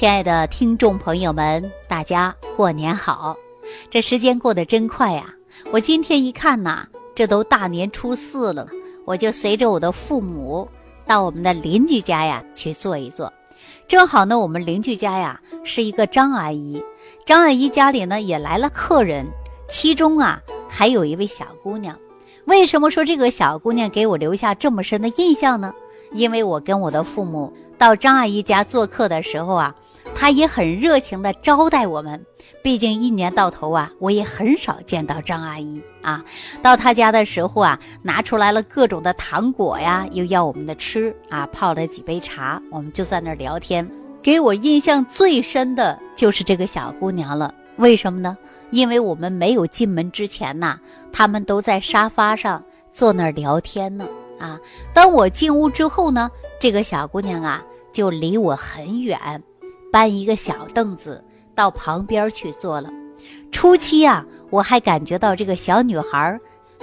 亲爱的听众朋友们，大家过年好！这时间过得真快呀！我今天一看呐，这都大年初四了，我就随着我的父母到我们的邻居家呀去坐一坐。正好呢，我们邻居家呀是一个张阿姨，张阿姨家里呢也来了客人，其中啊还有一位小姑娘。为什么说这个小姑娘给我留下这么深的印象呢？因为我跟我的父母到张阿姨家做客的时候啊。他也很热情地招待我们，毕竟一年到头啊，我也很少见到张阿姨啊。到他家的时候啊，拿出来了各种的糖果呀，又要我们的吃啊，泡了几杯茶，我们就在那儿聊天。给我印象最深的就是这个小姑娘了，为什么呢？因为我们没有进门之前呐，他们都在沙发上坐那儿聊天呢啊。当我进屋之后呢，这个小姑娘啊，就离我很远。搬一个小凳子到旁边去坐了。初期啊，我还感觉到这个小女孩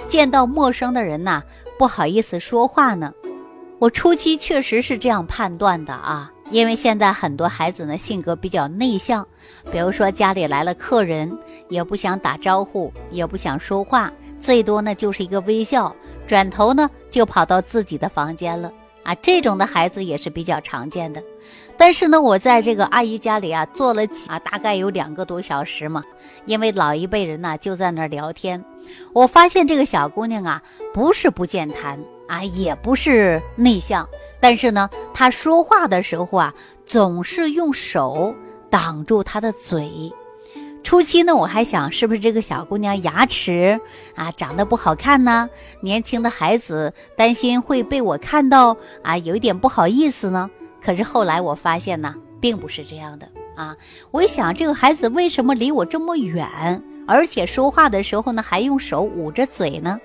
见到陌生的人呐，不好意思说话呢。我初期确实是这样判断的啊，因为现在很多孩子呢性格比较内向，比如说家里来了客人，也不想打招呼，也不想说话，最多呢就是一个微笑，转头呢就跑到自己的房间了啊。这种的孩子也是比较常见的。但是呢，我在这个阿姨家里啊，坐了几啊，大概有两个多小时嘛。因为老一辈人呢就在那儿聊天，我发现这个小姑娘啊，不是不健谈啊，也不是内向，但是呢，她说话的时候啊，总是用手挡住她的嘴。初期呢，我还想是不是这个小姑娘牙齿啊长得不好看呢？年轻的孩子担心会被我看到啊，有一点不好意思呢。可是后来我发现呢，并不是这样的啊！我一想，这个孩子为什么离我这么远，而且说话的时候呢，还用手捂着嘴呢？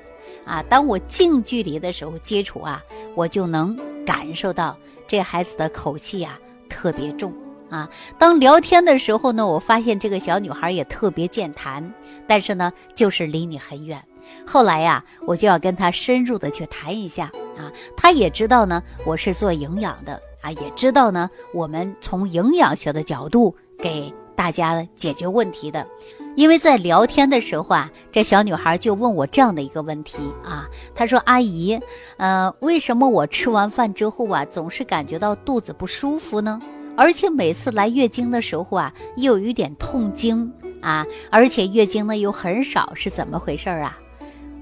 啊，当我近距离的时候接触啊，我就能感受到这孩子的口气呀特别重啊。当聊天的时候呢，我发现这个小女孩也特别健谈，但是呢，就是离你很远。后来呀，我就要跟她深入的去谈一下啊，她也知道呢，我是做营养的。啊，也知道呢，我们从营养学的角度给大家解决问题的，因为在聊天的时候啊，这小女孩就问我这样的一个问题啊，她说：“阿姨，呃，为什么我吃完饭之后啊，总是感觉到肚子不舒服呢？而且每次来月经的时候啊，又有一点痛经啊，而且月经呢又很少，是怎么回事啊？”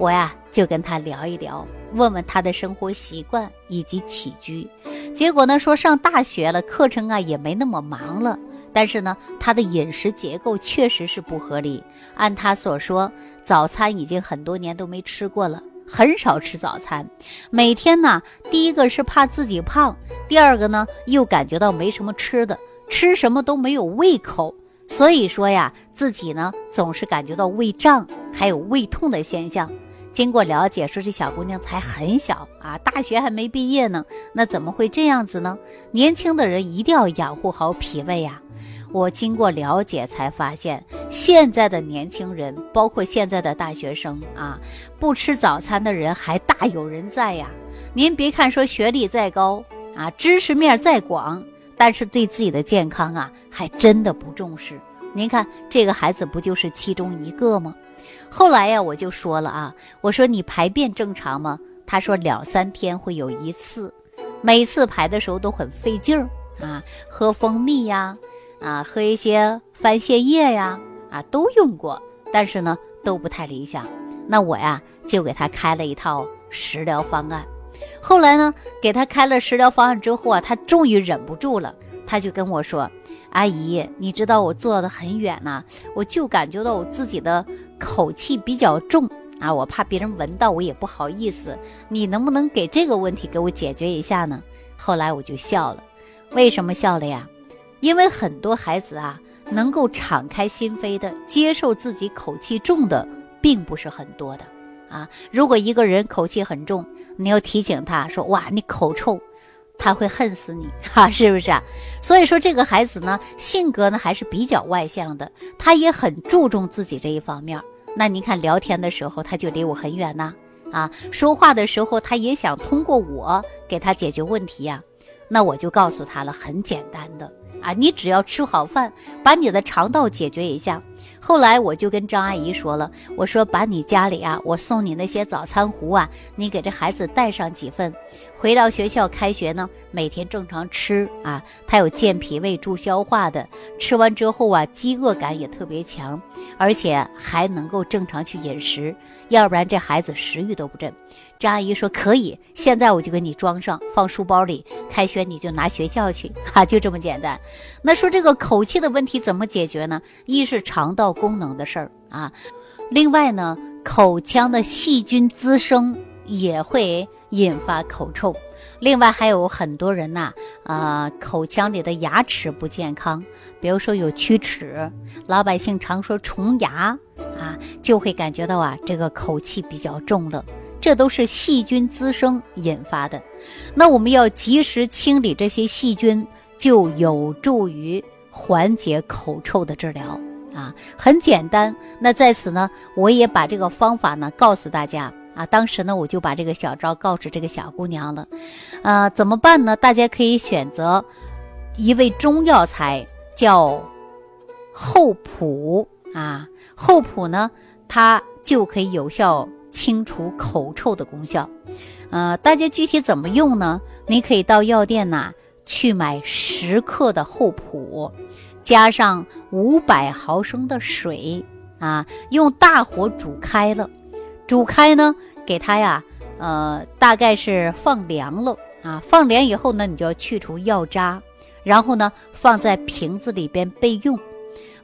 我呀就跟他聊一聊，问问他的生活习惯以及起居。结果呢，说上大学了，课程啊也没那么忙了，但是呢，他的饮食结构确实是不合理。按他所说，早餐已经很多年都没吃过了，很少吃早餐。每天呢，第一个是怕自己胖，第二个呢又感觉到没什么吃的，吃什么都没有胃口。所以说呀，自己呢总是感觉到胃胀，还有胃痛的现象。经过了解，说这小姑娘才很小啊，大学还没毕业呢，那怎么会这样子呢？年轻的人一定要养护好脾胃呀。我经过了解才发现，现在的年轻人，包括现在的大学生啊，不吃早餐的人还大有人在呀。您别看说学历再高啊，知识面再广，但是对自己的健康啊，还真的不重视。您看这个孩子不就是其中一个吗？后来呀，我就说了啊，我说你排便正常吗？他说两三天会有一次，每次排的时候都很费劲儿啊，喝蜂蜜呀，啊，喝一些番泻叶呀，啊，都用过，但是呢都不太理想。那我呀就给他开了一套食疗方案。后来呢给他开了食疗方案之后啊，他终于忍不住了，他就跟我说：“阿姨，你知道我坐的很远呐，我就感觉到我自己的。”口气比较重啊，我怕别人闻到，我也不好意思。你能不能给这个问题给我解决一下呢？后来我就笑了，为什么笑了呀？因为很多孩子啊，能够敞开心扉的接受自己口气重的，并不是很多的啊。如果一个人口气很重，你要提醒他说：“哇，你口臭。”他会恨死你，哈，是不是啊？所以说这个孩子呢，性格呢还是比较外向的，他也很注重自己这一方面。那你看聊天的时候，他就离我很远呐，啊，说话的时候他也想通过我给他解决问题呀。那我就告诉他了，很简单的，啊，你只要吃好饭，把你的肠道解决一下。后来我就跟张阿姨说了，我说把你家里啊，我送你那些早餐壶啊，你给这孩子带上几份，回到学校开学呢，每天正常吃啊，它有健脾胃、助消化的，吃完之后啊，饥饿感也特别强，而且还能够正常去饮食，要不然这孩子食欲都不振。张阿姨说可以，现在我就给你装上，放书包里。开学你就拿学校去，哈，就这么简单。那说这个口气的问题怎么解决呢？一是肠道功能的事儿啊，另外呢，口腔的细菌滋生也会引发口臭。另外还有很多人呐，啊，口腔里的牙齿不健康，比如说有龋齿，老百姓常说虫牙啊，就会感觉到啊，这个口气比较重了。这都是细菌滋生引发的，那我们要及时清理这些细菌，就有助于缓解口臭的治疗啊，很简单。那在此呢，我也把这个方法呢告诉大家当时呢，我就把这个小招告诉这个小姑娘了，呃，怎么办呢？大家可以选择一味中药材，叫厚朴啊，厚朴呢，它就可以有效。清除口臭的功效，呃，大家具体怎么用呢？你可以到药店呐去买十克的厚朴，加上五百毫升的水啊，用大火煮开了，煮开呢，给它呀，呃，大概是放凉了啊，放凉以后呢，你就要去除药渣，然后呢，放在瓶子里边备用。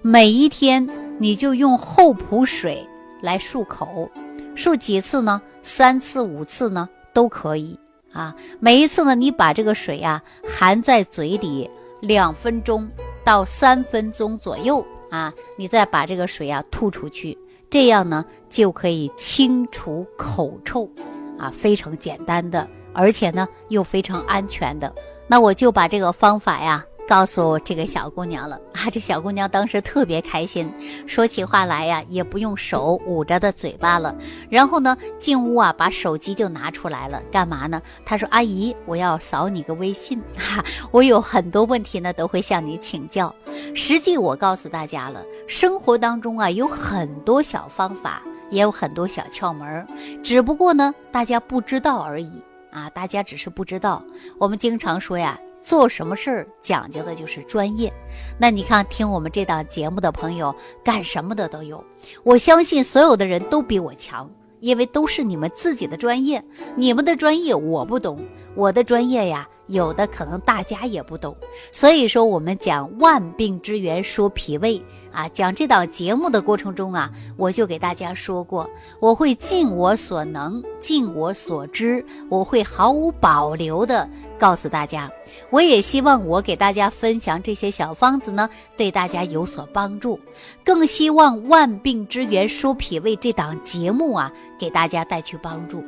每一天你就用厚朴水来漱口。漱几次呢？三次、五次呢都可以啊。每一次呢，你把这个水呀含在嘴里两分钟到三分钟左右啊，你再把这个水啊吐出去，这样呢就可以清除口臭啊，非常简单的，而且呢又非常安全的。那我就把这个方法呀。告诉这个小姑娘了啊！这小姑娘当时特别开心，说起话来呀也不用手捂着的嘴巴了。然后呢，进屋啊，把手机就拿出来了，干嘛呢？她说：“阿姨，我要扫你个微信 哈，我有很多问题呢，都会向你请教。实际我告诉大家了，生活当中啊有很多小方法，也有很多小窍门，只不过呢大家不知道而已啊！大家只是不知道。我们经常说呀。”做什么事儿讲究的就是专业，那你看听我们这档节目的朋友，干什么的都有。我相信所有的人都比我强，因为都是你们自己的专业。你们的专业我不懂，我的专业呀，有的可能大家也不懂。所以说，我们讲万病之源说脾胃啊，讲这档节目的过程中啊，我就给大家说过，我会尽我所能，尽我所知，我会毫无保留的。告诉大家，我也希望我给大家分享这些小方子呢，对大家有所帮助。更希望《万病之源说脾胃》这档节目啊，给大家带去帮助。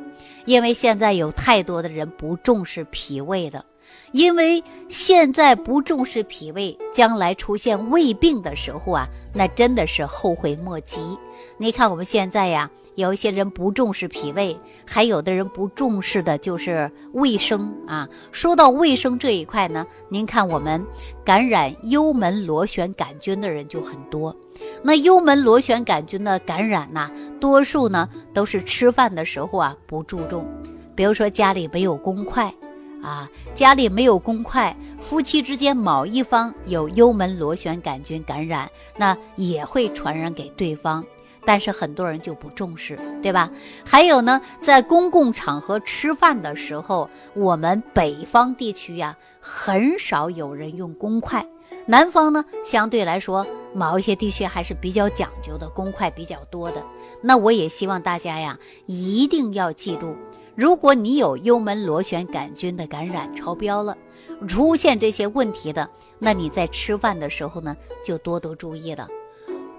因为现在有太多的人不重视脾胃的，因为现在不重视脾胃，将来出现胃病的时候啊，那真的是后悔莫及。你看我们现在呀。有一些人不重视脾胃，还有的人不重视的就是卫生啊。说到卫生这一块呢，您看我们感染幽门螺旋杆菌的人就很多。那幽门螺旋杆菌的感染呢，多数呢都是吃饭的时候啊不注重，比如说家里没有公筷啊，家里没有公筷，夫妻之间某一方有幽门螺旋杆菌感染，那也会传染给对方。但是很多人就不重视，对吧？还有呢，在公共场合吃饭的时候，我们北方地区呀，很少有人用公筷。南方呢，相对来说，某一些地区还是比较讲究的，公筷比较多的。那我也希望大家呀，一定要记住，如果你有幽门螺旋杆菌的感染超标了，出现这些问题的，那你在吃饭的时候呢，就多多注意了。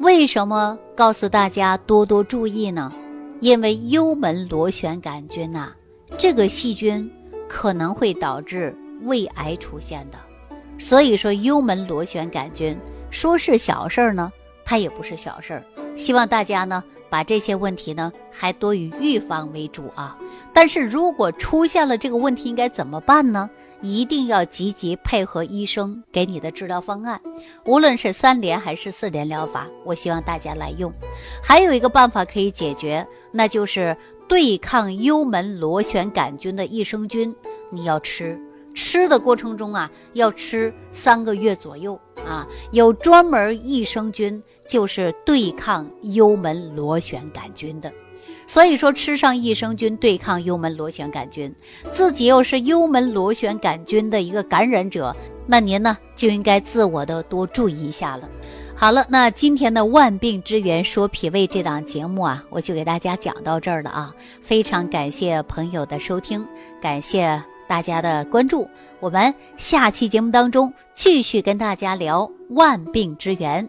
为什么告诉大家多多注意呢？因为幽门螺旋杆菌呐，这个细菌可能会导致胃癌出现的。所以说，幽门螺旋杆菌说是小事儿呢，它也不是小事儿。希望大家呢把这些问题呢还多以预防为主啊。但是如果出现了这个问题，应该怎么办呢？一定要积极配合医生给你的治疗方案，无论是三联还是四联疗法，我希望大家来用。还有一个办法可以解决，那就是对抗幽门螺旋杆菌的益生菌，你要吃。吃的过程中啊，要吃三个月左右啊。有专门益生菌，就是对抗幽门螺旋杆菌的。所以说，吃上益生菌对抗幽门螺旋杆菌，自己又是幽门螺旋杆菌的一个感染者，那您呢就应该自我的多注意一下了。好了，那今天的万病之源说脾胃这档节目啊，我就给大家讲到这儿了啊。非常感谢朋友的收听，感谢大家的关注，我们下期节目当中继续跟大家聊万病之源